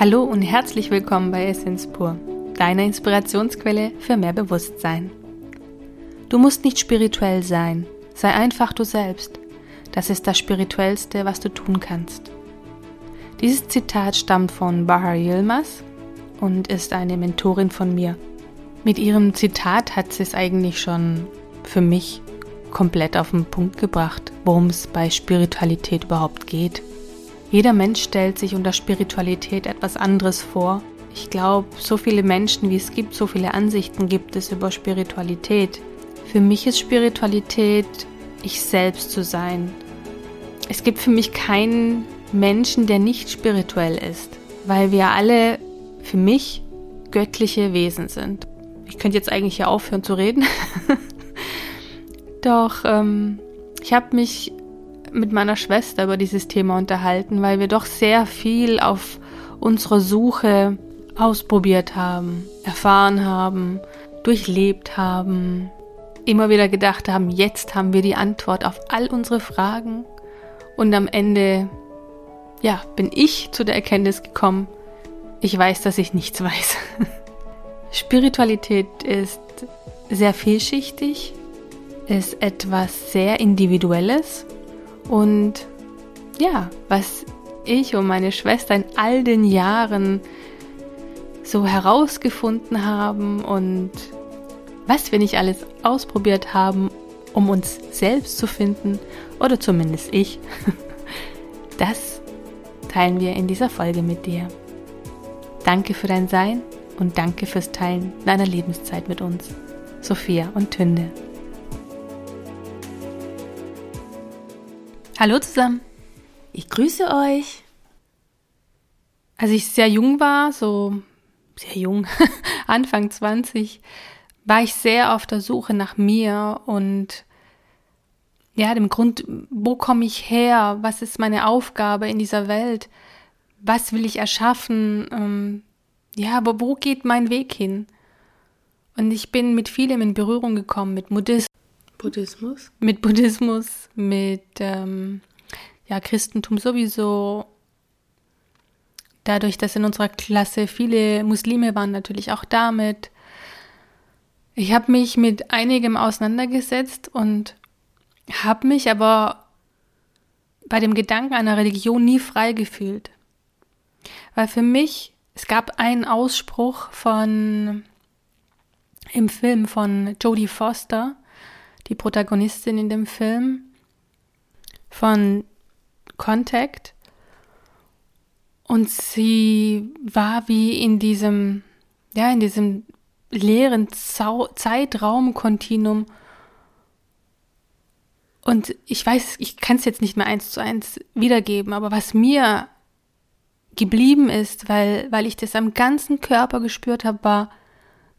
Hallo und herzlich willkommen bei Essence Pur, deiner Inspirationsquelle für mehr Bewusstsein. Du musst nicht spirituell sein, sei einfach du selbst. Das ist das Spirituellste, was du tun kannst. Dieses Zitat stammt von Bahar Yilmaz und ist eine Mentorin von mir. Mit ihrem Zitat hat sie es eigentlich schon für mich komplett auf den Punkt gebracht, worum es bei Spiritualität überhaupt geht. Jeder Mensch stellt sich unter Spiritualität etwas anderes vor. Ich glaube, so viele Menschen wie es gibt, so viele Ansichten gibt es über Spiritualität. Für mich ist Spiritualität, ich selbst zu sein. Es gibt für mich keinen Menschen, der nicht spirituell ist, weil wir alle für mich göttliche Wesen sind. Ich könnte jetzt eigentlich hier aufhören zu reden. Doch ähm, ich habe mich mit meiner Schwester über dieses Thema unterhalten, weil wir doch sehr viel auf unserer Suche ausprobiert haben, erfahren haben, durchlebt haben, immer wieder gedacht haben, jetzt haben wir die Antwort auf all unsere Fragen und am Ende, ja, bin ich zu der Erkenntnis gekommen, ich weiß, dass ich nichts weiß. Spiritualität ist sehr vielschichtig, ist etwas sehr Individuelles und ja, was ich und meine Schwester in all den Jahren so herausgefunden haben und was wir nicht alles ausprobiert haben, um uns selbst zu finden, oder zumindest ich, das teilen wir in dieser Folge mit dir. Danke für dein Sein und danke fürs Teilen deiner Lebenszeit mit uns. Sophia und Tünde. Hallo zusammen. Ich grüße euch. Als ich sehr jung war, so sehr jung, Anfang 20, war ich sehr auf der Suche nach mir und ja, dem Grund, wo komme ich her? Was ist meine Aufgabe in dieser Welt? Was will ich erschaffen? Ähm, ja, aber wo geht mein Weg hin? Und ich bin mit vielem in Berührung gekommen, mit Buddhismus. Buddhismus? Mit Buddhismus, mit ähm, ja, Christentum sowieso. Dadurch, dass in unserer Klasse viele Muslime waren, natürlich auch damit. Ich habe mich mit einigem auseinandergesetzt und habe mich aber bei dem Gedanken einer Religion nie frei gefühlt. Weil für mich, es gab einen Ausspruch von im Film von Jodie Foster, die Protagonistin in dem Film von Contact. Und sie war wie in diesem, ja, in diesem leeren Zeitraumkontinuum. Und ich weiß, ich kann es jetzt nicht mehr eins zu eins wiedergeben, aber was mir geblieben ist, weil, weil ich das am ganzen Körper gespürt habe, war,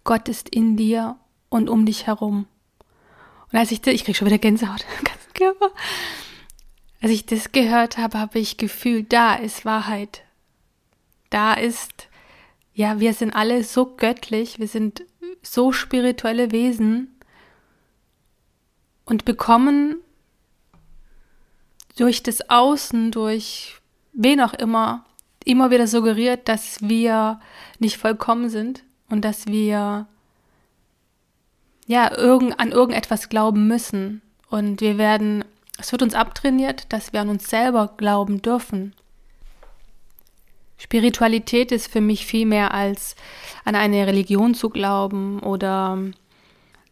Gott ist in dir und um dich herum. Und als ich, ich krieg schon wieder Gänsehaut im ganzen Körper. Als ich das gehört habe, habe ich gefühlt, da ist Wahrheit. Da ist, ja, wir sind alle so göttlich, wir sind so spirituelle Wesen und bekommen durch das Außen, durch wen auch immer, immer wieder suggeriert, dass wir nicht vollkommen sind und dass wir ja, irgend, an irgendetwas glauben müssen. Und wir werden, es wird uns abtrainiert, dass wir an uns selber glauben dürfen. Spiritualität ist für mich viel mehr als an eine Religion zu glauben oder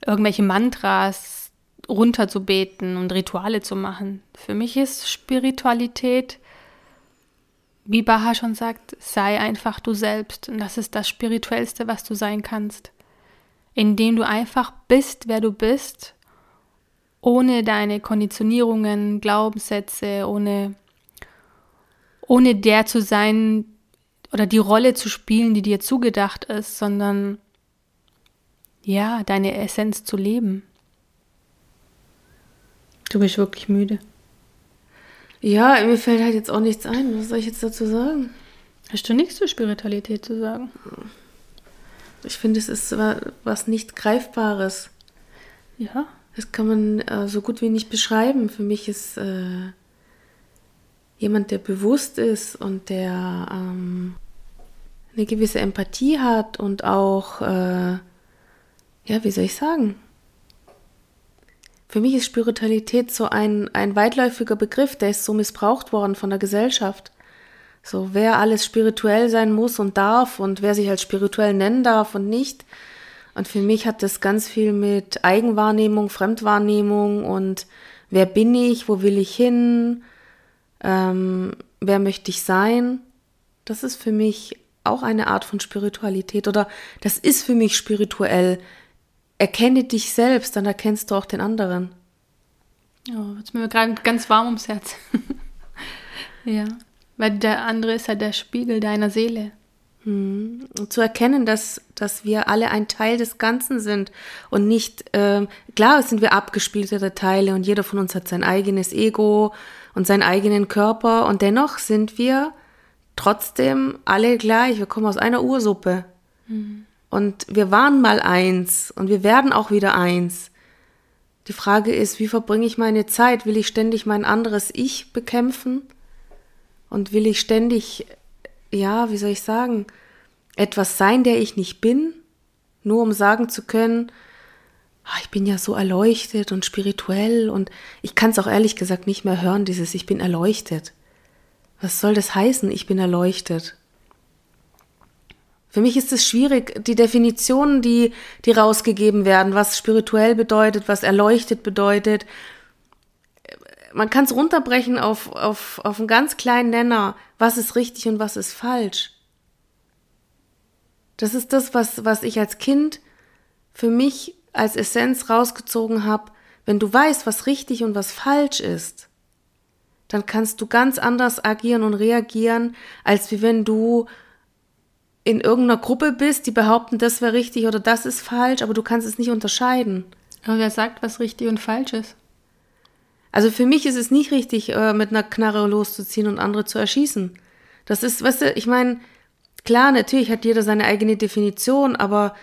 irgendwelche Mantras runterzubeten und Rituale zu machen. Für mich ist Spiritualität, wie Baha schon sagt, sei einfach du selbst. Und das ist das Spirituellste, was du sein kannst indem du einfach bist, wer du bist, ohne deine Konditionierungen, Glaubenssätze, ohne, ohne der zu sein oder die Rolle zu spielen, die dir zugedacht ist, sondern ja, deine Essenz zu leben. Du bist wirklich müde. Ja, mir fällt halt jetzt auch nichts ein. Was soll ich jetzt dazu sagen? Hast du nichts zur Spiritualität zu sagen? Ich finde, es ist was nicht Greifbares. Ja. Das kann man äh, so gut wie nicht beschreiben. Für mich ist äh, jemand, der bewusst ist und der ähm, eine gewisse Empathie hat und auch, äh, ja, wie soll ich sagen? Für mich ist Spiritualität so ein, ein weitläufiger Begriff, der ist so missbraucht worden von der Gesellschaft. So, wer alles spirituell sein muss und darf und wer sich als spirituell nennen darf und nicht. Und für mich hat das ganz viel mit Eigenwahrnehmung, Fremdwahrnehmung und wer bin ich, wo will ich hin, ähm, wer möchte ich sein. Das ist für mich auch eine Art von Spiritualität oder das ist für mich spirituell. Erkenne dich selbst, dann erkennst du auch den anderen. Oh, jetzt mir gerade ganz warm ums Herz. ja, weil der andere ist ja der Spiegel deiner Seele. Hm. Und zu erkennen, dass, dass wir alle ein Teil des Ganzen sind und nicht, äh, klar sind wir abgespielte Teile und jeder von uns hat sein eigenes Ego und seinen eigenen Körper und dennoch sind wir trotzdem alle gleich. Wir kommen aus einer Ursuppe. Mhm. Und wir waren mal eins und wir werden auch wieder eins. Die Frage ist, wie verbringe ich meine Zeit? Will ich ständig mein anderes Ich bekämpfen? Und will ich ständig, ja, wie soll ich sagen, etwas sein, der ich nicht bin? Nur um sagen zu können, ah, ich bin ja so erleuchtet und spirituell und ich kann es auch ehrlich gesagt nicht mehr hören, dieses Ich bin erleuchtet. Was soll das heißen, ich bin erleuchtet? Für mich ist es schwierig, die Definitionen, die, die rausgegeben werden, was spirituell bedeutet, was erleuchtet bedeutet. Man kann es runterbrechen auf, auf, auf einen ganz kleinen Nenner, was ist richtig und was ist falsch. Das ist das, was, was ich als Kind für mich als Essenz rausgezogen habe. Wenn du weißt, was richtig und was falsch ist, dann kannst du ganz anders agieren und reagieren, als wie wenn du in irgendeiner Gruppe bist, die behaupten, das wäre richtig oder das ist falsch, aber du kannst es nicht unterscheiden. Aber wer sagt, was richtig und falsch ist? Also für mich ist es nicht richtig, äh, mit einer Knarre loszuziehen und andere zu erschießen. Das ist, weißt du, ich meine, klar, natürlich hat jeder seine eigene Definition, aber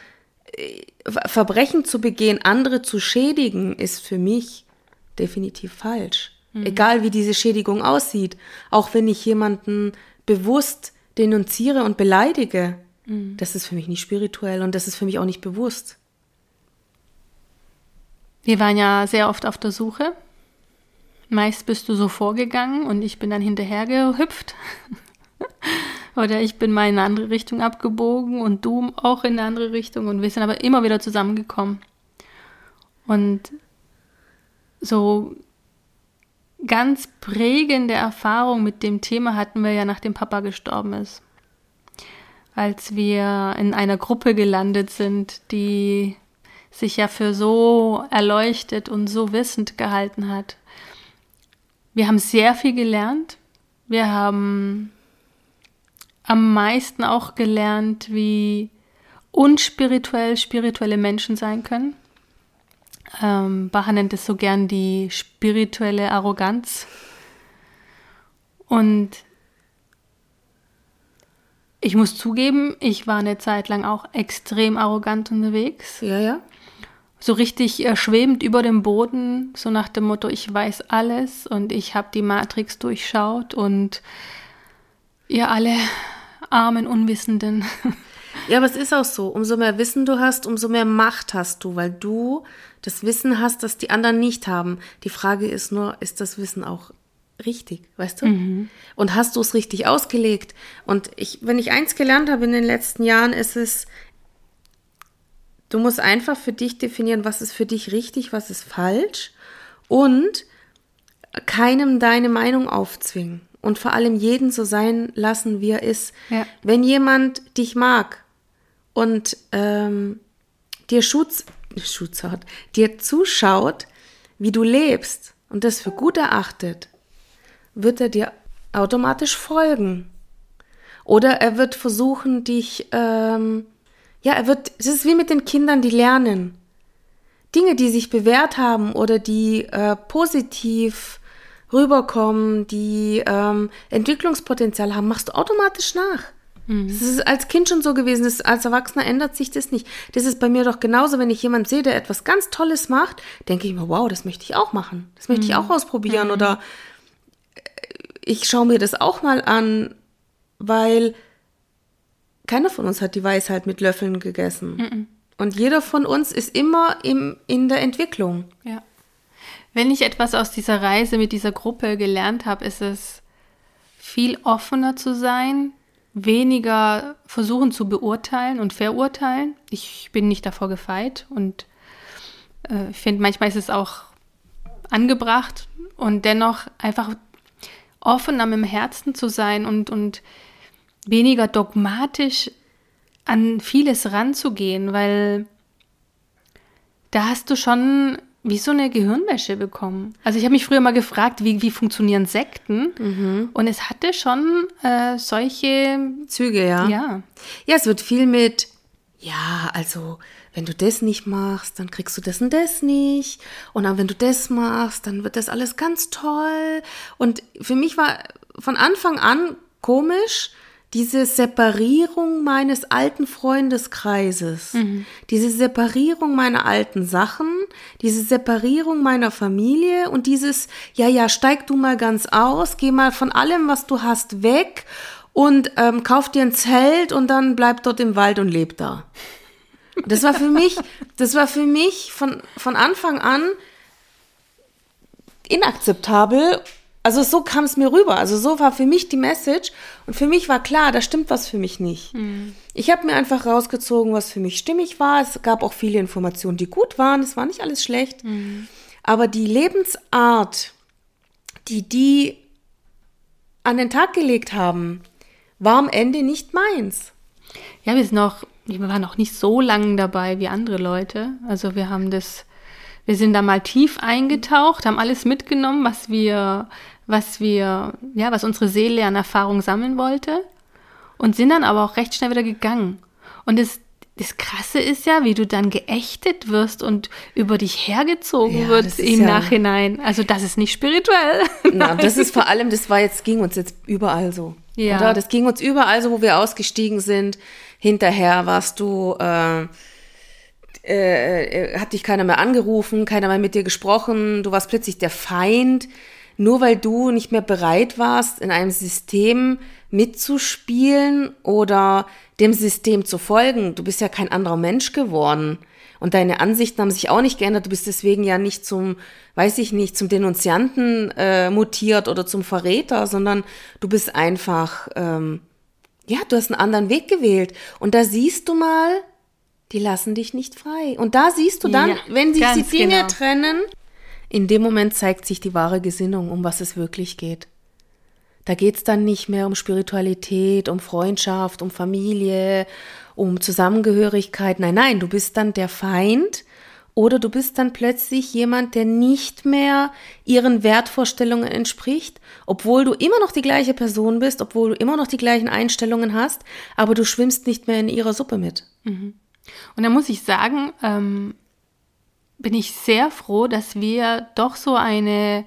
äh, Verbrechen zu begehen, andere zu schädigen, ist für mich definitiv falsch. Mhm. Egal wie diese Schädigung aussieht. Auch wenn ich jemanden bewusst denunziere und beleidige, mhm. das ist für mich nicht spirituell und das ist für mich auch nicht bewusst. Wir waren ja sehr oft auf der Suche. Meist bist du so vorgegangen und ich bin dann hinterher gehüpft. Oder ich bin mal in eine andere Richtung abgebogen und du auch in eine andere Richtung und wir sind aber immer wieder zusammengekommen. Und so ganz prägende Erfahrung mit dem Thema hatten wir ja, nachdem Papa gestorben ist. Als wir in einer Gruppe gelandet sind, die sich ja für so erleuchtet und so wissend gehalten hat. Wir haben sehr viel gelernt. Wir haben am meisten auch gelernt, wie unspirituell spirituelle Menschen sein können. Ähm, Bacher nennt es so gern die spirituelle Arroganz. Und ich muss zugeben, ich war eine Zeit lang auch extrem arrogant unterwegs. Ja, ja. So richtig äh, schwebend über dem Boden, so nach dem Motto, ich weiß alles und ich habe die Matrix durchschaut und ihr alle armen Unwissenden. Ja, aber es ist auch so. Umso mehr Wissen du hast, umso mehr Macht hast du, weil du das Wissen hast, das die anderen nicht haben. Die Frage ist nur, ist das Wissen auch richtig, weißt du? Mhm. Und hast du es richtig ausgelegt? Und ich, wenn ich eins gelernt habe in den letzten Jahren, ist es, du musst einfach für dich definieren, was ist für dich richtig, was ist falsch und keinem deine Meinung aufzwingen und vor allem jeden so sein lassen, wie er ist. Ja. Wenn jemand dich mag und ähm, dir Schutz, Schutz hat, dir zuschaut, wie du lebst und das für gut erachtet, wird er dir automatisch folgen. Oder er wird versuchen, dich, ähm, ja, er wird, es ist wie mit den Kindern, die lernen. Dinge, die sich bewährt haben oder die äh, positiv rüberkommen, die ähm, Entwicklungspotenzial haben, machst du automatisch nach. Mhm. Das ist als Kind schon so gewesen, das, als Erwachsener ändert sich das nicht. Das ist bei mir doch genauso, wenn ich jemanden sehe, der etwas ganz Tolles macht, denke ich mir, wow, das möchte ich auch machen. Das möchte mhm. ich auch ausprobieren. Mhm. Oder äh, ich schaue mir das auch mal an, weil keiner von uns hat die Weisheit mit Löffeln gegessen. Und jeder von uns ist immer im, in der Entwicklung. Ja. Wenn ich etwas aus dieser Reise mit dieser Gruppe gelernt habe, ist es viel offener zu sein, weniger versuchen zu beurteilen und verurteilen. Ich bin nicht davor gefeit und äh, ich finde, manchmal ist es auch angebracht und dennoch einfach offener mit dem Herzen zu sein und, und weniger dogmatisch an vieles ranzugehen, weil da hast du schon wie so eine Gehirnwäsche bekommen. Also ich habe mich früher mal gefragt, wie, wie funktionieren Sekten? Mhm. Und es hatte schon äh, solche Züge, ja. Ja. Ja, es wird viel mit, ja, also wenn du das nicht machst, dann kriegst du das und das nicht. Und dann, wenn du das machst, dann wird das alles ganz toll. Und für mich war von Anfang an komisch, diese Separierung meines alten Freundeskreises, mhm. diese Separierung meiner alten Sachen, diese Separierung meiner Familie und dieses, ja, ja, steig du mal ganz aus, geh mal von allem, was du hast, weg und ähm, kauf dir ein Zelt und dann bleib dort im Wald und leb da. Das war für mich, das war für mich von, von Anfang an inakzeptabel also so kam es mir rüber. Also so war für mich die Message. Und für mich war klar, da stimmt was für mich nicht. Mhm. Ich habe mir einfach rausgezogen, was für mich stimmig war. Es gab auch viele Informationen, die gut waren. Es war nicht alles schlecht. Mhm. Aber die Lebensart, die die an den Tag gelegt haben, war am Ende nicht meins. Ja, wir sind noch, wir waren noch nicht so lange dabei wie andere Leute. Also wir haben das, wir sind da mal tief eingetaucht, haben alles mitgenommen, was wir was wir, ja, was unsere Seele an Erfahrung sammeln wollte und sind dann aber auch recht schnell wieder gegangen. Und das, das Krasse ist ja, wie du dann geächtet wirst und über dich hergezogen ja, wird im ja Nachhinein. Also das ist nicht spirituell. Na, das ist vor allem, das war jetzt, ging uns jetzt überall so. Ja. Oder? Das ging uns überall so, wo wir ausgestiegen sind. Hinterher warst du, äh, äh, hat dich keiner mehr angerufen, keiner mehr mit dir gesprochen, du warst plötzlich der Feind nur weil du nicht mehr bereit warst, in einem System mitzuspielen oder dem System zu folgen. Du bist ja kein anderer Mensch geworden. Und deine Ansichten haben sich auch nicht geändert. Du bist deswegen ja nicht zum, weiß ich nicht, zum Denunzianten äh, mutiert oder zum Verräter, sondern du bist einfach, ähm, ja, du hast einen anderen Weg gewählt. Und da siehst du mal, die lassen dich nicht frei. Und da siehst du dann, ja, wenn sich die Dinge genau. trennen, in dem Moment zeigt sich die wahre Gesinnung, um was es wirklich geht. Da geht's dann nicht mehr um Spiritualität, um Freundschaft, um Familie, um Zusammengehörigkeit. Nein, nein, du bist dann der Feind oder du bist dann plötzlich jemand, der nicht mehr ihren Wertvorstellungen entspricht, obwohl du immer noch die gleiche Person bist, obwohl du immer noch die gleichen Einstellungen hast, aber du schwimmst nicht mehr in ihrer Suppe mit. Mhm. Und da muss ich sagen, ähm, bin ich sehr froh, dass wir doch so eine,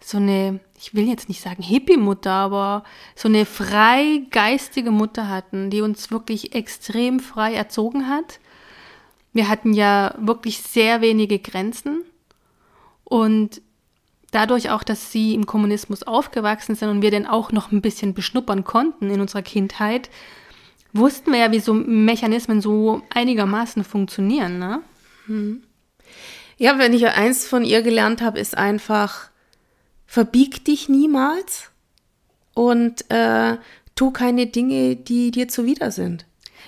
so eine, ich will jetzt nicht sagen Hippie-Mutter, aber so eine frei geistige Mutter hatten, die uns wirklich extrem frei erzogen hat. Wir hatten ja wirklich sehr wenige Grenzen und dadurch auch, dass sie im Kommunismus aufgewachsen sind und wir den auch noch ein bisschen beschnuppern konnten in unserer Kindheit, wussten wir ja, wie so Mechanismen so einigermaßen funktionieren. Ne? Hm. Ja, wenn ich eins von ihr gelernt habe, ist einfach, verbieg dich niemals und äh, tu keine Dinge, die dir zuwider sind.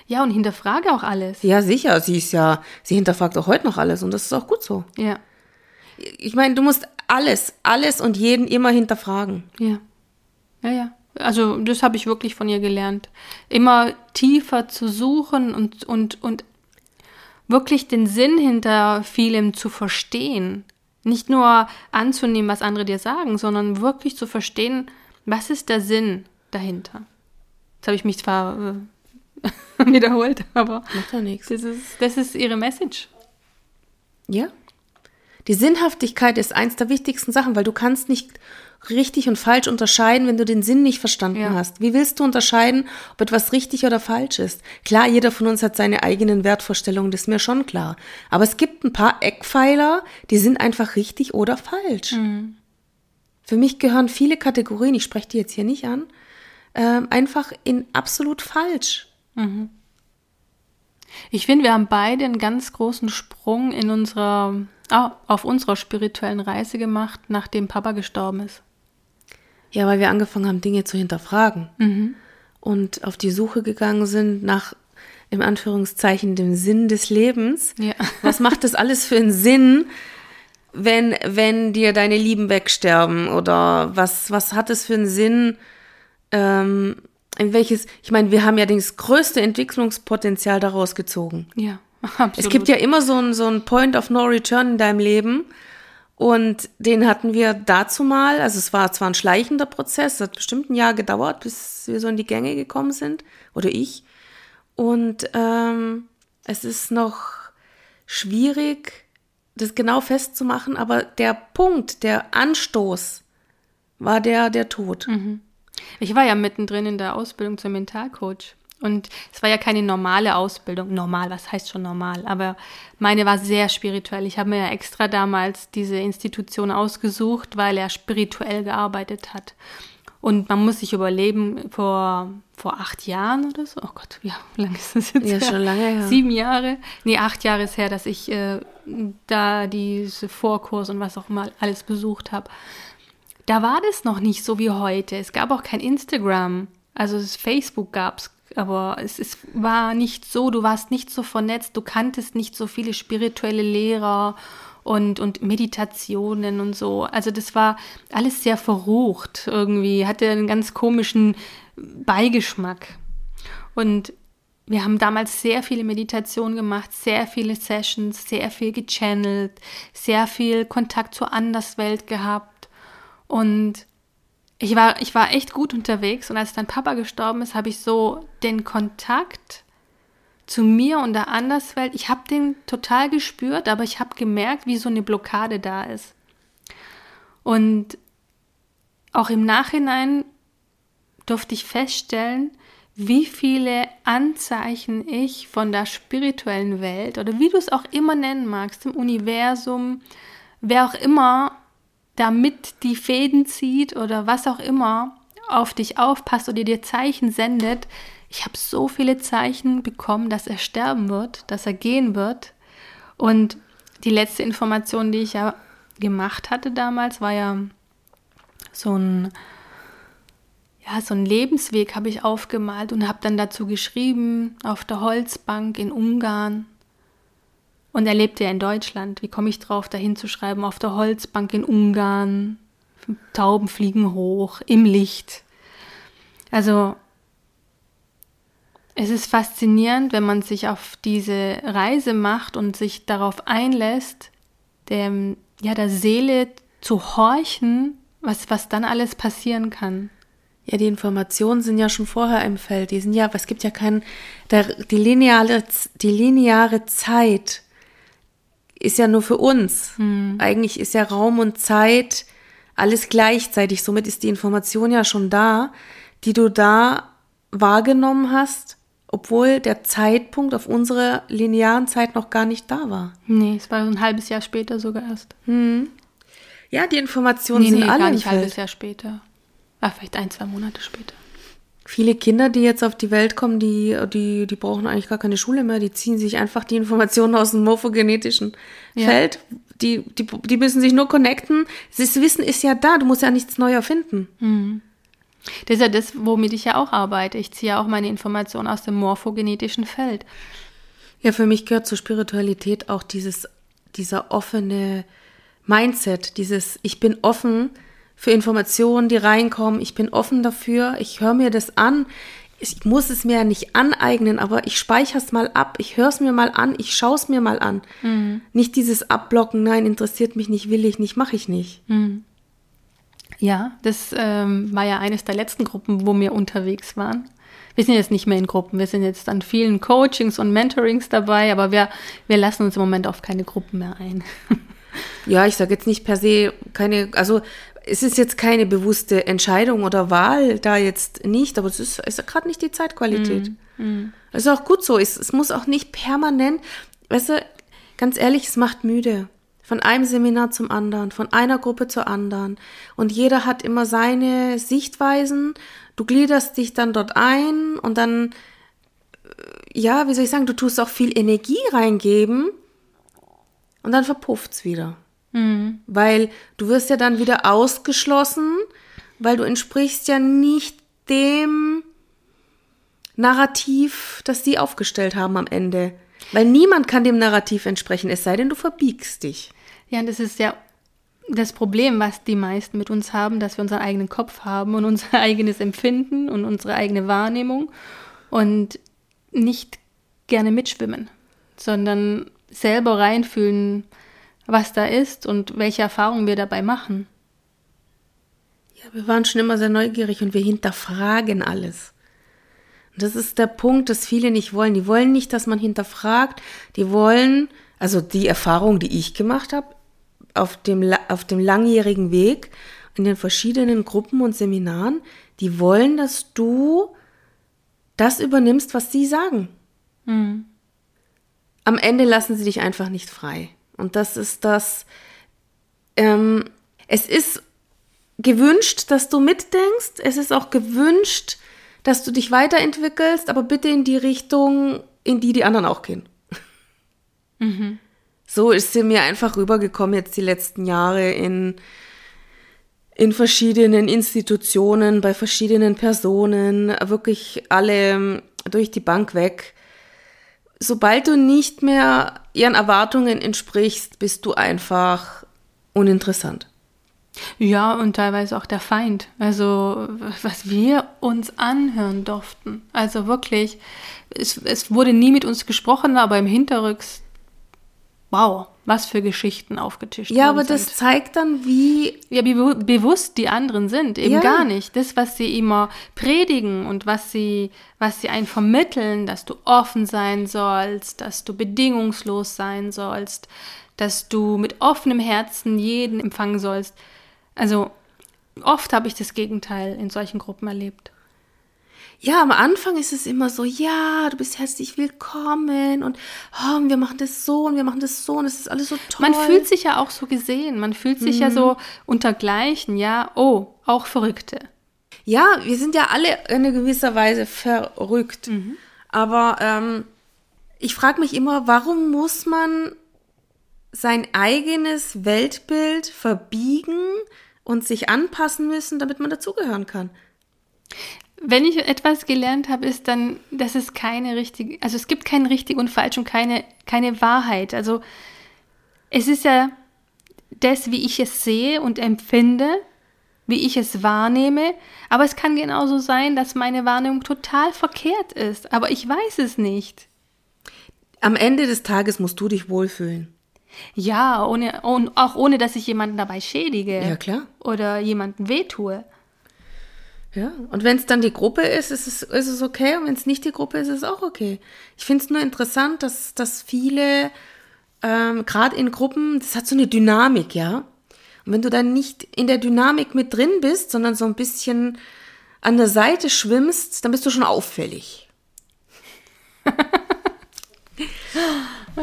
Ja, und hinterfrage auch alles. Ja, sicher. Sie ist ja, sie hinterfragt auch heute noch alles und das ist auch gut so. Ja. Ich meine, du musst alles, alles und jeden immer hinterfragen. Ja. Ja, ja. Also das habe ich wirklich von ihr gelernt. Immer tiefer zu suchen und, und, und wirklich den Sinn hinter vielem zu verstehen. Nicht nur anzunehmen, was andere dir sagen, sondern wirklich zu verstehen, was ist der Sinn dahinter. Jetzt habe ich mich zwar äh, wiederholt, aber Macht ja nichts. Das ist, das ist ihre Message. Ja. Die Sinnhaftigkeit ist eins der wichtigsten Sachen, weil du kannst nicht richtig und falsch unterscheiden, wenn du den Sinn nicht verstanden ja. hast? Wie willst du unterscheiden, ob etwas richtig oder falsch ist? Klar, jeder von uns hat seine eigenen Wertvorstellungen, das ist mir schon klar. Aber es gibt ein paar Eckpfeiler, die sind einfach richtig oder falsch. Mhm. Für mich gehören viele Kategorien, ich spreche die jetzt hier nicht an, äh, einfach in absolut falsch. Mhm. Ich finde, wir haben beide einen ganz großen Sprung in unserer, ah, auf unserer spirituellen Reise gemacht, nachdem Papa gestorben ist. Ja, weil wir angefangen haben, Dinge zu hinterfragen Mhm. und auf die Suche gegangen sind nach, im Anführungszeichen, dem Sinn des Lebens. Ja. Was macht das alles für einen Sinn, wenn, wenn dir deine Lieben wegsterben? Oder was, was hat es für einen Sinn, ähm, in welches, ich meine, wir haben ja das größte Entwicklungspotenzial daraus gezogen. Ja, absolut. Es gibt ja immer so ein, so ein Point of No Return in deinem Leben. Und den hatten wir dazu mal, also es war zwar ein schleichender Prozess, es hat bestimmt ein Jahr gedauert, bis wir so in die Gänge gekommen sind, oder ich. Und ähm, es ist noch schwierig, das genau festzumachen, aber der Punkt, der Anstoß war der, der Tod. Ich war ja mittendrin in der Ausbildung zum Mentalcoach. Und es war ja keine normale Ausbildung. Normal, was heißt schon normal? Aber meine war sehr spirituell. Ich habe mir ja extra damals diese Institution ausgesucht, weil er spirituell gearbeitet hat. Und man muss sich überleben, vor, vor acht Jahren oder so, oh Gott, wie lange ist das jetzt Ja, her? schon lange her. Sieben Jahre? Nee, acht Jahre ist her, dass ich äh, da diese Vorkurs und was auch immer alles besucht habe. Da war das noch nicht so wie heute. Es gab auch kein Instagram. Also das Facebook gab es, aber es, es war nicht so, du warst nicht so vernetzt, du kanntest nicht so viele spirituelle Lehrer und, und Meditationen und so. Also das war alles sehr verrucht irgendwie, hatte einen ganz komischen Beigeschmack. Und wir haben damals sehr viele Meditationen gemacht, sehr viele Sessions, sehr viel gechannelt, sehr viel Kontakt zur Anderswelt gehabt. Und ich war, ich war echt gut unterwegs. Und als dann Papa gestorben ist, habe ich so den Kontakt zu mir und der Anderswelt, ich habe den total gespürt, aber ich habe gemerkt, wie so eine Blockade da ist. Und auch im Nachhinein durfte ich feststellen, wie viele Anzeichen ich von der spirituellen Welt oder wie du es auch immer nennen magst, im Universum, wer auch immer damit die Fäden zieht oder was auch immer auf dich aufpasst oder dir Zeichen sendet. Ich habe so viele Zeichen bekommen, dass er sterben wird, dass er gehen wird. Und die letzte Information, die ich ja gemacht hatte damals, war ja so ein ja, so einen Lebensweg habe ich aufgemalt und habe dann dazu geschrieben, auf der Holzbank in Ungarn. Und er lebte ja in Deutschland. Wie komme ich drauf, dahin zu schreiben, auf der Holzbank in Ungarn, Tauben fliegen hoch, im Licht. Also, es ist faszinierend, wenn man sich auf diese Reise macht und sich darauf einlässt, dem, ja, der Seele zu horchen, was, was dann alles passieren kann. Ja, die Informationen sind ja schon vorher im Feld. Die sind ja, es gibt ja kein, der, die lineare, die lineare Zeit ist ja nur für uns. Eigentlich ist ja Raum und Zeit alles gleichzeitig. Somit ist die Information ja schon da, die du da wahrgenommen hast, obwohl der Zeitpunkt auf unserer linearen Zeit noch gar nicht da war. Nee, es war so ein halbes Jahr später sogar erst. Ja, die Informationen Nee, sind nee, alle gar nicht ein halbes. Jahr später. Ah, vielleicht ein, zwei Monate später. Viele Kinder, die jetzt auf die Welt kommen, die, die, die brauchen eigentlich gar keine Schule mehr. Die ziehen sich einfach die Informationen aus dem morphogenetischen Ja. Feld. Die, die, die müssen sich nur connecten. Das Wissen ist ja da. Du musst ja nichts neu erfinden. Das ist ja das, womit ich ja auch arbeite. Ich ziehe ja auch meine Informationen aus dem morphogenetischen Feld. Ja, für mich gehört zur Spiritualität auch dieses, dieser offene Mindset, dieses Ich bin offen für Informationen, die reinkommen. Ich bin offen dafür. Ich höre mir das an. Ich muss es mir ja nicht aneignen, aber ich speichere es mal ab. Ich höre es mir mal an. Ich schaue es mir mal an. Nicht dieses Abblocken. Nein, interessiert mich nicht, will ich nicht, mache ich nicht. Ja, das ähm, war ja eines der letzten Gruppen, wo wir unterwegs waren. Wir sind jetzt nicht mehr in Gruppen, wir sind jetzt an vielen Coachings und Mentorings dabei, aber wir, wir lassen uns im Moment auf keine Gruppen mehr ein. Ja, ich sage jetzt nicht per se keine, also es ist jetzt keine bewusste Entscheidung oder Wahl da jetzt nicht, aber es ist, es ist gerade nicht die Zeitqualität. Es ist auch gut so. Es, es muss auch nicht permanent, weißt du, ganz ehrlich, es macht müde. Von einem Seminar zum anderen, von einer Gruppe zur anderen. Und jeder hat immer seine Sichtweisen. Du gliederst dich dann dort ein und dann ja, wie soll ich sagen, du tust auch viel Energie reingeben und dann verpufft's wieder. Mhm. Weil du wirst ja dann wieder ausgeschlossen, weil du entsprichst ja nicht dem Narrativ, das sie aufgestellt haben am Ende. Weil niemand kann dem Narrativ entsprechen, es sei denn, du verbiegst dich. Ja, und das ist ja das Problem, was die meisten mit uns haben, dass wir unseren eigenen Kopf haben und unser eigenes Empfinden und unsere eigene Wahrnehmung und nicht gerne mitschwimmen, sondern selber reinfühlen, was da ist und welche Erfahrungen wir dabei machen. Ja, wir waren schon immer sehr neugierig und wir hinterfragen alles. Und das ist der Punkt, dass viele nicht wollen. Die wollen nicht, dass man hinterfragt. Die wollen, also die Erfahrung, die ich gemacht habe, auf dem, auf dem langjährigen Weg in den verschiedenen Gruppen und Seminaren, die wollen, dass du das übernimmst, was sie sagen. Mhm. Am Ende lassen sie dich einfach nicht frei. Und das ist das, ähm, es ist gewünscht, dass du mitdenkst. Es ist auch gewünscht, dass du dich weiterentwickelst, aber bitte in die Richtung, in die die anderen auch gehen. Mhm. So ist sie mir einfach rübergekommen jetzt die letzten Jahre in, in verschiedenen Institutionen, bei verschiedenen Personen, wirklich alle durch die Bank weg. Sobald du nicht mehr ihren Erwartungen entsprichst, bist du einfach uninteressant. Ja, und teilweise auch der Feind. Also, was wir uns anhören durften. Also wirklich, es, es wurde nie mit uns gesprochen, aber im Hinterrücks, wow, was für Geschichten aufgetischt Ja, aber das zeigt dann, wie. Ja, wie bewusst die anderen sind. Eben ja. gar nicht. Das, was sie immer predigen und was sie, was sie einen vermitteln, dass du offen sein sollst, dass du bedingungslos sein sollst, dass du mit offenem Herzen jeden empfangen sollst also oft habe ich das Gegenteil in solchen Gruppen erlebt. Ja, am Anfang ist es immer so, ja, du bist herzlich willkommen und oh, wir machen das so und wir machen das so und es ist alles so toll. Man fühlt sich ja auch so gesehen, man fühlt sich mhm. ja so untergleichen, ja, oh, auch Verrückte. Ja, wir sind ja alle in gewisser Weise verrückt. Mhm. Aber ähm, ich frage mich immer, warum muss man sein eigenes Weltbild verbiegen, und sich anpassen müssen, damit man dazugehören kann. Wenn ich etwas gelernt habe, ist dann, dass es keine richtige, also es gibt kein richtig und falsch und keine, keine Wahrheit. Also es ist ja das, wie ich es sehe und empfinde, wie ich es wahrnehme, aber es kann genauso sein, dass meine Wahrnehmung total verkehrt ist, aber ich weiß es nicht. Am Ende des Tages musst du dich wohlfühlen. Ja, ohne, und auch ohne, dass ich jemanden dabei schädige. Ja, klar. Oder jemanden wehtue. Ja, und wenn es dann die Gruppe ist, ist es, ist es okay. Und wenn es nicht die Gruppe ist, ist es auch okay. Ich finde es nur interessant, dass, dass viele, ähm, gerade in Gruppen, das hat so eine Dynamik, ja. Und wenn du dann nicht in der Dynamik mit drin bist, sondern so ein bisschen an der Seite schwimmst, dann bist du schon auffällig.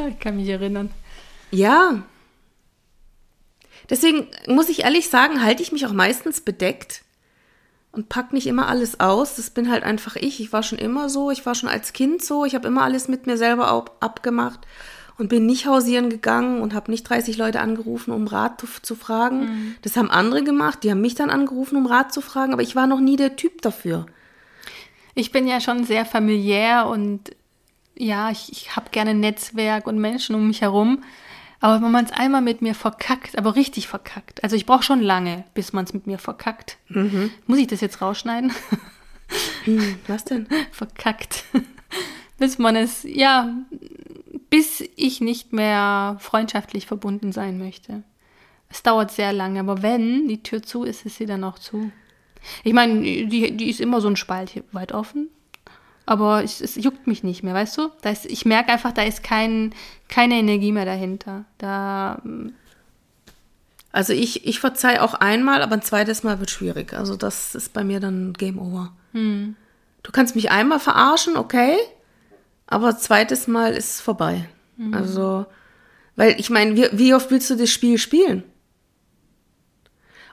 ich kann mich erinnern. Ja. Deswegen muss ich ehrlich sagen, halte ich mich auch meistens bedeckt und pack nicht immer alles aus. Das bin halt einfach ich. Ich war schon immer so. Ich war schon als Kind so. Ich habe immer alles mit mir selber abgemacht und bin nicht hausieren gegangen und habe nicht 30 Leute angerufen, um Rat zu, zu fragen. Mhm. Das haben andere gemacht. Die haben mich dann angerufen, um Rat zu fragen. Aber ich war noch nie der Typ dafür. Ich bin ja schon sehr familiär und ja, ich, ich habe gerne Netzwerk und Menschen um mich herum. Aber wenn man es einmal mit mir verkackt, aber richtig verkackt, also ich brauche schon lange, bis man es mit mir verkackt. Mhm. Muss ich das jetzt rausschneiden? Mhm, was denn? verkackt. bis man es, ja, bis ich nicht mehr freundschaftlich verbunden sein möchte. Es dauert sehr lange, aber wenn die Tür zu ist, ist sie dann auch zu. Ich meine, die, die ist immer so ein Spalt hier weit offen. Aber es, es, juckt mich nicht mehr, weißt du? Da ist, ich merke einfach, da ist kein, keine Energie mehr dahinter. Da. Mm. Also ich, ich verzeih auch einmal, aber ein zweites Mal wird schwierig. Also das ist bei mir dann Game Over. Hm. Du kannst mich einmal verarschen, okay, aber zweites Mal ist es vorbei. Hm. Also, weil ich meine, wie, wie oft willst du das Spiel spielen?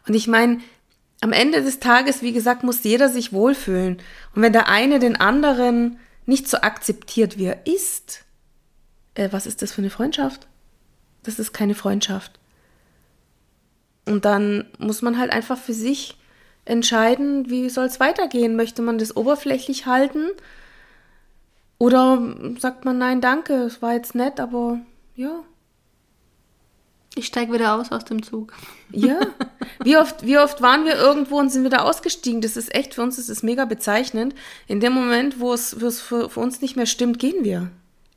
Und ich meine, am Ende des Tages, wie gesagt, muss jeder sich wohlfühlen. Und wenn der eine den anderen nicht so akzeptiert, wie er ist, äh, was ist das für eine Freundschaft? Das ist keine Freundschaft. Und dann muss man halt einfach für sich entscheiden, wie soll es weitergehen. Möchte man das oberflächlich halten? Oder sagt man, nein, danke, es war jetzt nett, aber ja. Ich steige wieder aus aus dem Zug. Ja. Wie oft, wie oft waren wir irgendwo und sind wieder ausgestiegen? Das ist echt, für uns ist es mega bezeichnend. In dem Moment, wo es, wo es für, für uns nicht mehr stimmt, gehen wir.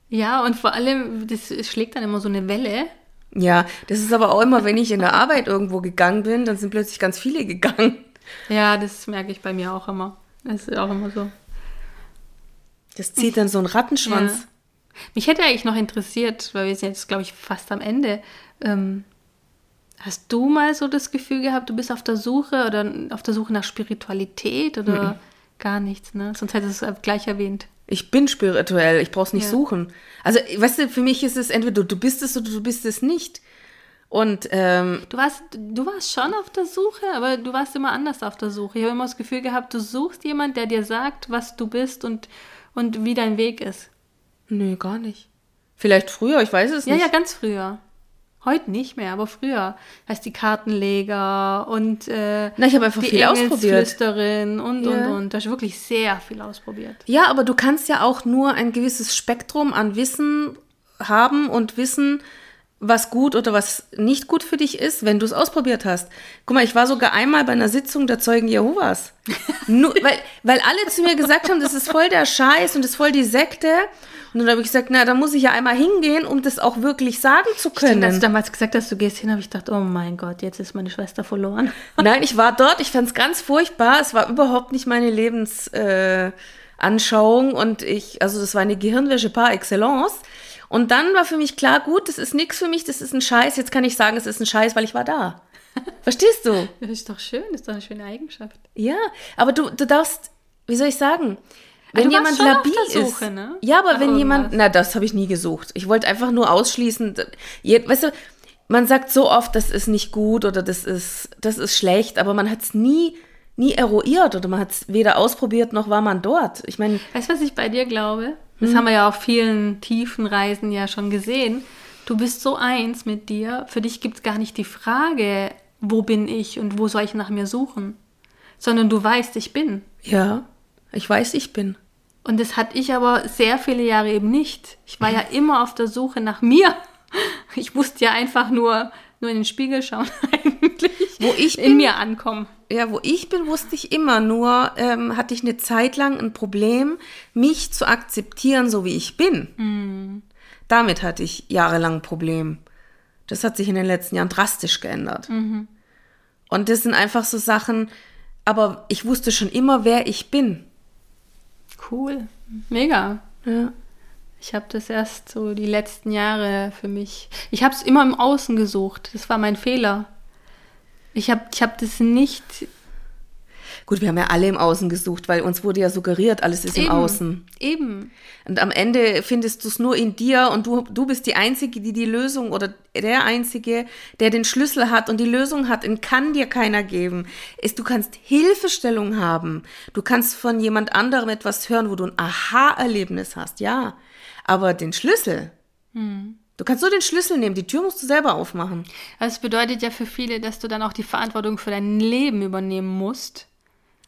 Ja, und vor allem, das schlägt dann immer so eine Welle. Ja, das ist aber auch immer, wenn ich in der Arbeit irgendwo gegangen bin, dann sind plötzlich ganz viele gegangen. Ja, das merke ich bei mir auch immer. Das ist auch immer so. Das zieht dann so einen Rattenschwanz. Ja. Mich hätte eigentlich noch interessiert, weil wir sind jetzt, glaube ich, fast am Ende. Ähm, hast du mal so das Gefühl gehabt, du bist auf der Suche oder auf der Suche nach Spiritualität oder mhm. gar nichts, ne? Sonst hättest du es gleich erwähnt. Ich bin spirituell, ich brauch's nicht ja. suchen. Also, weißt du, für mich ist es entweder du bist es oder du bist es nicht. Und ähm, du warst, du warst schon auf der Suche, aber du warst immer anders auf der Suche. Ich habe immer das Gefühl gehabt, du suchst jemanden, der dir sagt, was du bist und, und wie dein Weg ist. Nö, gar nicht. Vielleicht früher, ich weiß es ja, nicht. Ja, ja, ganz früher. Heute nicht mehr, aber früher. Heißt die Kartenleger und äh, Na, ich habe einfach die viel ausprobiert. und und ja. und. Du hast wirklich sehr viel ausprobiert. Ja, aber du kannst ja auch nur ein gewisses Spektrum an Wissen haben und wissen, was gut oder was nicht gut für dich ist, wenn du es ausprobiert hast. Guck mal, ich war sogar einmal bei einer Sitzung der Zeugen Jehovas. Nur, weil, weil alle zu mir gesagt haben, das ist voll der Scheiß und das ist voll die Sekte. Und dann habe ich gesagt, na, da muss ich ja einmal hingehen, um das auch wirklich sagen zu können. Stimmt, als du damals gesagt hast, du gehst hin, habe ich gedacht, oh mein Gott, jetzt ist meine Schwester verloren. Nein, ich war dort, ich fand es ganz furchtbar. Es war überhaupt nicht meine Lebensanschauung äh, und ich, also das war eine Gehirnwäsche par excellence. Und dann war für mich klar, gut, das ist nichts für mich, das ist ein Scheiß. Jetzt kann ich sagen, es ist ein Scheiß, weil ich war da. Verstehst du? Das ist doch schön, das ist doch eine schöne Eigenschaft. Ja, aber du, du darfst, wie soll ich sagen, wenn jemand labil Suche, ist. Ne? Ja, aber Nach wenn jemand, na, das habe ich nie gesucht. Ich wollte einfach nur ausschließen, weißt du, man sagt so oft, das ist nicht gut oder das ist, das ist schlecht, aber man hat es nie, nie eruiert oder man hat es weder ausprobiert noch war man dort. Ich meine, weißt du, was ich bei dir glaube? Das hm. haben wir ja auf vielen tiefen Reisen ja schon gesehen. Du bist so eins mit dir. Für dich gibt es gar nicht die Frage, wo bin ich und wo soll ich nach mir suchen, sondern du weißt, ich bin. Ja, ich weiß, ich bin. Und das hatte ich aber sehr viele Jahre eben nicht. Ich war ja immer auf der Suche nach mir. Ich musste ja einfach nur, nur in den Spiegel schauen. Wo ich bin, in mir ankommen. Ja, wo ich bin, wusste ich immer. Nur ähm, hatte ich eine Zeit lang ein Problem, mich zu akzeptieren, so wie ich bin. Mm. Damit hatte ich jahrelang ein Problem. Das hat sich in den letzten Jahren drastisch geändert. Mhm. Und das sind einfach so Sachen, aber ich wusste schon immer, wer ich bin. Cool. Mega. Ja. Ich habe das erst so die letzten Jahre für mich. Ich habe es immer im Außen gesucht. Das war mein Fehler. Ich habe ich hab das nicht Gut, wir haben ja alle im Außen gesucht, weil uns wurde ja suggeriert, alles ist Eben. im Außen. Eben. Und am Ende findest du es nur in dir und du, du bist die Einzige, die die Lösung oder der Einzige, der den Schlüssel hat und die Lösung hat, und kann dir keiner geben. Ist, du kannst Hilfestellung haben. Du kannst von jemand anderem etwas hören, wo du ein Aha-Erlebnis hast, ja. Aber den Schlüssel, hm. Du kannst nur den Schlüssel nehmen, die Tür musst du selber aufmachen. Das bedeutet ja für viele, dass du dann auch die Verantwortung für dein Leben übernehmen musst.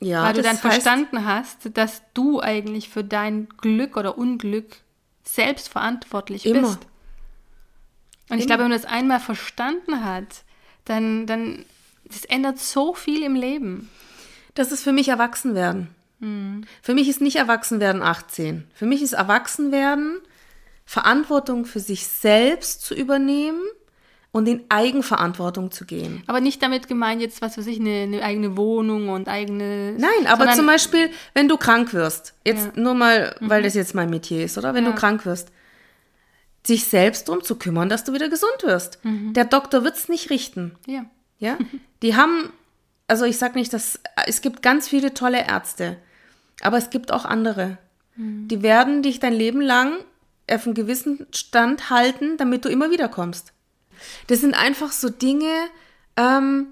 Ja, weil du dann verstanden hast, dass du eigentlich für dein Glück oder Unglück selbst verantwortlich immer. bist. Und immer. ich glaube, wenn man das einmal verstanden hat, dann, dann das ändert so viel im Leben. Das ist für mich Erwachsenwerden. Mhm. Für mich ist nicht Erwachsenwerden 18. Für mich ist Erwachsenwerden Verantwortung für sich selbst zu übernehmen und in Eigenverantwortung zu gehen. Aber nicht damit gemeint jetzt, was weiß ich, eine, eine eigene Wohnung und eigene. Nein, aber zum Beispiel, wenn du krank wirst, jetzt ja. nur mal, weil mhm. das jetzt mein Metier ist, oder? Wenn ja. du krank wirst, sich selbst darum zu kümmern, dass du wieder gesund wirst. Mhm. Der Doktor wird es nicht richten. Ja. Ja? Die haben, also ich sag nicht, dass es gibt ganz viele tolle Ärzte, aber es gibt auch andere. Mhm. Die werden dich dein Leben lang auf einen gewissen Stand halten, damit du immer wieder kommst. Das sind einfach so Dinge, ähm,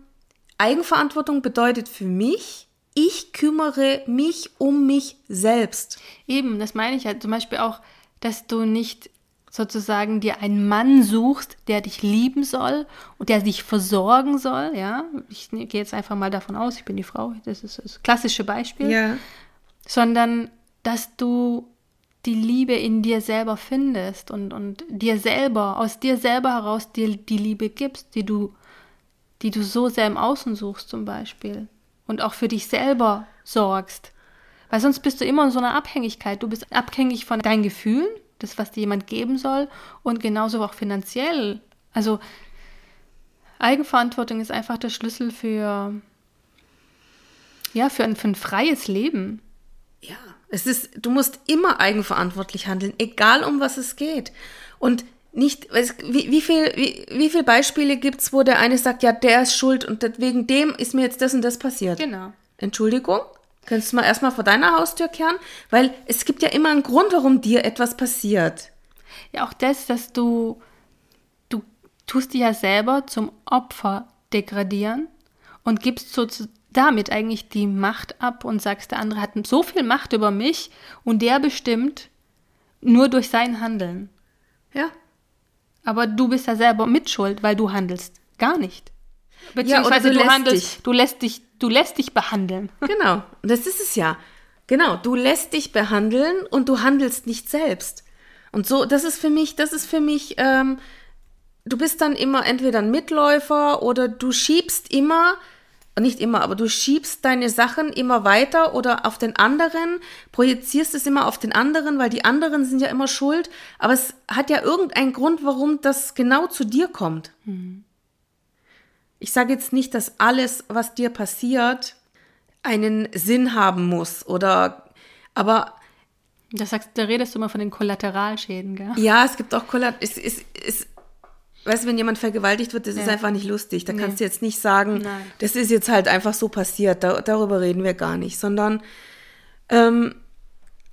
Eigenverantwortung bedeutet für mich, ich kümmere mich um mich selbst. Eben, das meine ich halt zum Beispiel auch, dass du nicht sozusagen dir einen Mann suchst, der dich lieben soll und der dich versorgen soll, ja. Ich gehe jetzt einfach mal davon aus, ich bin die Frau, das ist das klassische Beispiel. Ja. Sondern, dass du die Liebe in dir selber findest und, und dir selber, aus dir selber heraus dir die Liebe gibst, die du, die du so sehr im Außen suchst zum Beispiel. Und auch für dich selber sorgst. Weil sonst bist du immer in so einer Abhängigkeit. Du bist abhängig von deinen Gefühlen, das, was dir jemand geben soll, und genauso auch finanziell. Also Eigenverantwortung ist einfach der Schlüssel für, ja, für ein, für ein freies Leben. Ja, es ist, du musst immer eigenverantwortlich handeln, egal um was es geht. Und nicht, wie, wie viel, wie, wie viele Beispiele gibt es, wo der eine sagt, ja, der ist schuld und wegen dem ist mir jetzt das und das passiert. Genau. Entschuldigung? Könntest du mal erstmal vor deiner Haustür kehren? Weil es gibt ja immer einen Grund, warum dir etwas passiert. Ja, auch das, dass du, du tust dich ja selber zum Opfer degradieren und gibst so damit eigentlich die Macht ab und sagst, der andere hat so viel Macht über mich und der bestimmt nur durch sein Handeln. Ja. Aber du bist ja selber mitschuld, weil du handelst gar nicht. Beziehungsweise ja, du, du, handelst, dich. du lässt dich, du lässt dich behandeln. Genau, das ist es ja. Genau, du lässt dich behandeln und du handelst nicht selbst. Und so, das ist für mich, das ist für mich, ähm, du bist dann immer entweder ein Mitläufer oder du schiebst immer, nicht immer, aber du schiebst deine Sachen immer weiter oder auf den anderen, projizierst es immer auf den anderen, weil die anderen sind ja immer schuld. Aber es hat ja irgendeinen Grund, warum das genau zu dir kommt. Mhm. Ich sage jetzt nicht, dass alles, was dir passiert, einen Sinn haben muss oder, aber. Das sagst, da redest du immer von den Kollateralschäden, gell? Ja, es gibt auch Kollateral. Es, es, es, weißt du, wenn jemand vergewaltigt wird, das ja. ist einfach nicht lustig. Da nee. kannst du jetzt nicht sagen, Nein. das ist jetzt halt einfach so passiert. Da, darüber reden wir gar nicht, sondern ähm,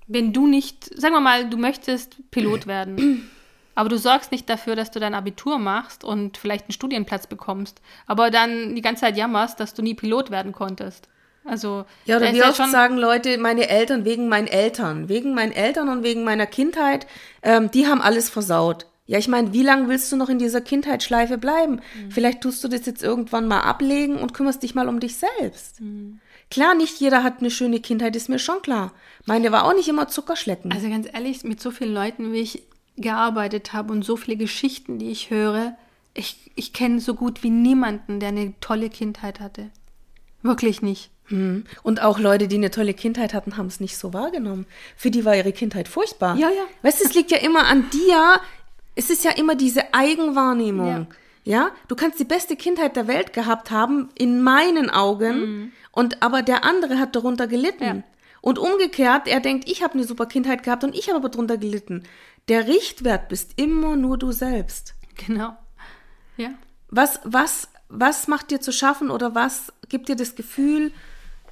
wenn du nicht, sagen wir mal, du möchtest Pilot werden, aber du sorgst nicht dafür, dass du dein Abitur machst und vielleicht einen Studienplatz bekommst, aber dann die ganze Zeit jammerst, dass du nie Pilot werden konntest. Also ja, oder wie ja oft schon- sagen Leute, meine Eltern wegen meinen Eltern, wegen meinen Eltern und wegen meiner Kindheit, ähm, die haben alles versaut. Ja, ich meine, wie lange willst du noch in dieser Kindheitsschleife bleiben? Mhm. Vielleicht tust du das jetzt irgendwann mal ablegen und kümmerst dich mal um dich selbst. Mhm. Klar, nicht jeder hat eine schöne Kindheit, ist mir schon klar. Meine war auch nicht immer Zuckerschlecken. Also ganz ehrlich, mit so vielen Leuten, wie ich gearbeitet habe und so viele Geschichten, die ich höre, ich, ich kenne so gut wie niemanden, der eine tolle Kindheit hatte. Wirklich nicht. Hm. Und auch Leute, die eine tolle Kindheit hatten, haben es nicht so wahrgenommen. Für die war ihre Kindheit furchtbar. Ja, ja. Weißt du, es liegt ja immer an dir. Es ist ja immer diese Eigenwahrnehmung. Ja. du kannst die beste Kindheit der Welt gehabt haben, in meinen Augen, und aber der andere hat darunter gelitten. Ja. Und umgekehrt, er denkt, ich habe eine super Kindheit gehabt und ich habe aber darunter gelitten. Der Richtwert bist immer nur du selbst. Genau. Ja. Was, was, was macht dir zu schaffen oder was gibt dir das Gefühl,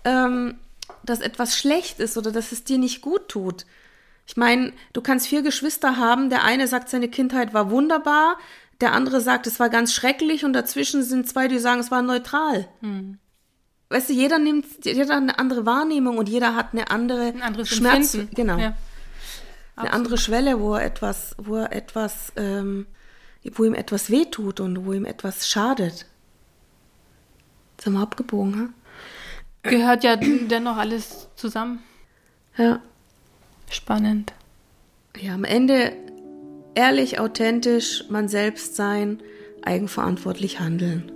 ähm, dass etwas schlecht ist oder dass es dir nicht gut tut? Ich meine, du kannst vier Geschwister haben, der eine sagt, seine Kindheit war wunderbar, der andere sagt, es war ganz schrecklich und dazwischen sind zwei, die sagen, es war neutral. Weißt du, jeder nimmt, jeder hat eine andere Wahrnehmung und jeder hat eine andere Ein Schmerz, Empfinden. genau, Ja. eine andere Schwelle, wo er etwas, wo er etwas, ähm, wo ihm etwas wehtut und wo ihm etwas schadet. Sind wir abgebogen, ha? Gehört ja dennoch alles zusammen. Ja. Spannend. Ja, am Ende ehrlich, authentisch, man selbst sein, eigenverantwortlich handeln.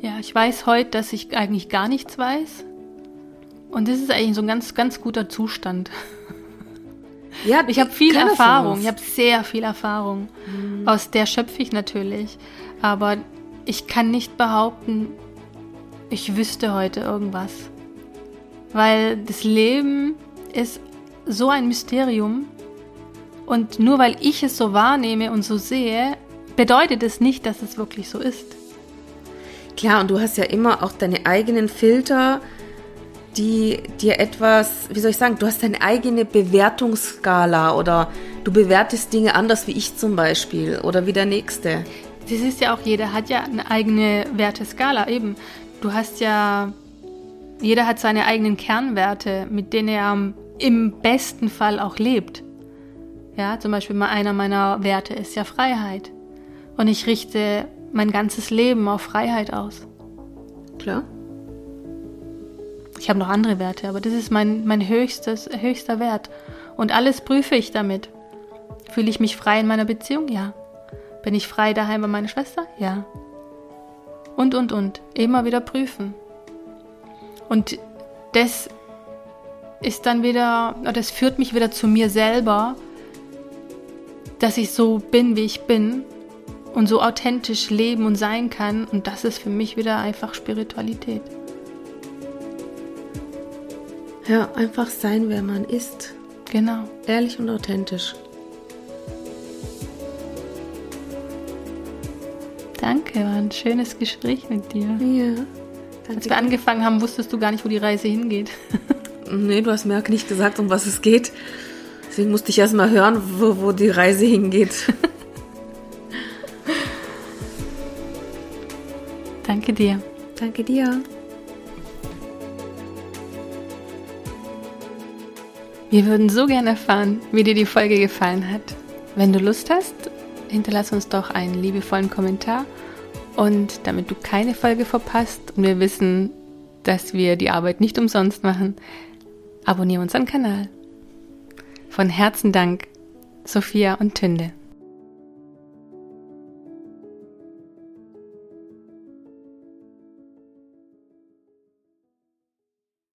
Ja, ich weiß heute, dass ich eigentlich gar nichts weiß. Und das ist eigentlich so ein ganz, ganz guter Zustand. Ja, Ich habe viel Erfahrung, ich habe sehr viel Erfahrung. Aus der schöpfe ich natürlich. Aber ich kann nicht behaupten, ich wüsste heute irgendwas. Weil das Leben ist so ein Mysterium. Und nur weil ich es so wahrnehme und so sehe, bedeutet es nicht, dass es wirklich so ist. Klar, und du hast ja immer auch deine eigenen Filter, die dir etwas, wie soll ich sagen, du hast deine eigene Bewertungsskala oder du bewertest Dinge anders wie ich zum Beispiel oder wie der Nächste. Das ist ja auch, jeder hat ja eine eigene Werteskala eben. Du hast ja jeder hat seine eigenen Kernwerte, mit denen er im besten Fall auch lebt. Ja, zum Beispiel mal einer meiner Werte ist ja Freiheit. Und ich richte mein ganzes Leben auf Freiheit aus. Klar. Ich habe noch andere Werte, aber das ist mein, mein höchstes, höchster Wert. Und alles prüfe ich damit. Fühle ich mich frei in meiner Beziehung? Ja. Bin ich frei daheim bei meiner Schwester? Ja. Und, und, und. Immer wieder prüfen. Und das ist dann wieder, das führt mich wieder zu mir selber, dass ich so bin, wie ich bin und so authentisch leben und sein kann. Und das ist für mich wieder einfach Spiritualität. Ja, einfach sein, wer man ist. Genau. Ehrlich und authentisch. Danke, war ein schönes Gespräch mit dir. Ja. Als wir angefangen haben, wusstest du gar nicht, wo die Reise hingeht. nee, du hast mir auch nicht gesagt, um was es geht. Deswegen musste ich erst mal hören, wo, wo die Reise hingeht. Danke dir. Danke dir. Wir würden so gerne erfahren, wie dir die Folge gefallen hat. Wenn du Lust hast, hinterlass uns doch einen liebevollen Kommentar. Und damit du keine Folge verpasst und wir wissen, dass wir die Arbeit nicht umsonst machen, abonniere unseren Kanal. Von Herzen Dank, Sophia und Tünde.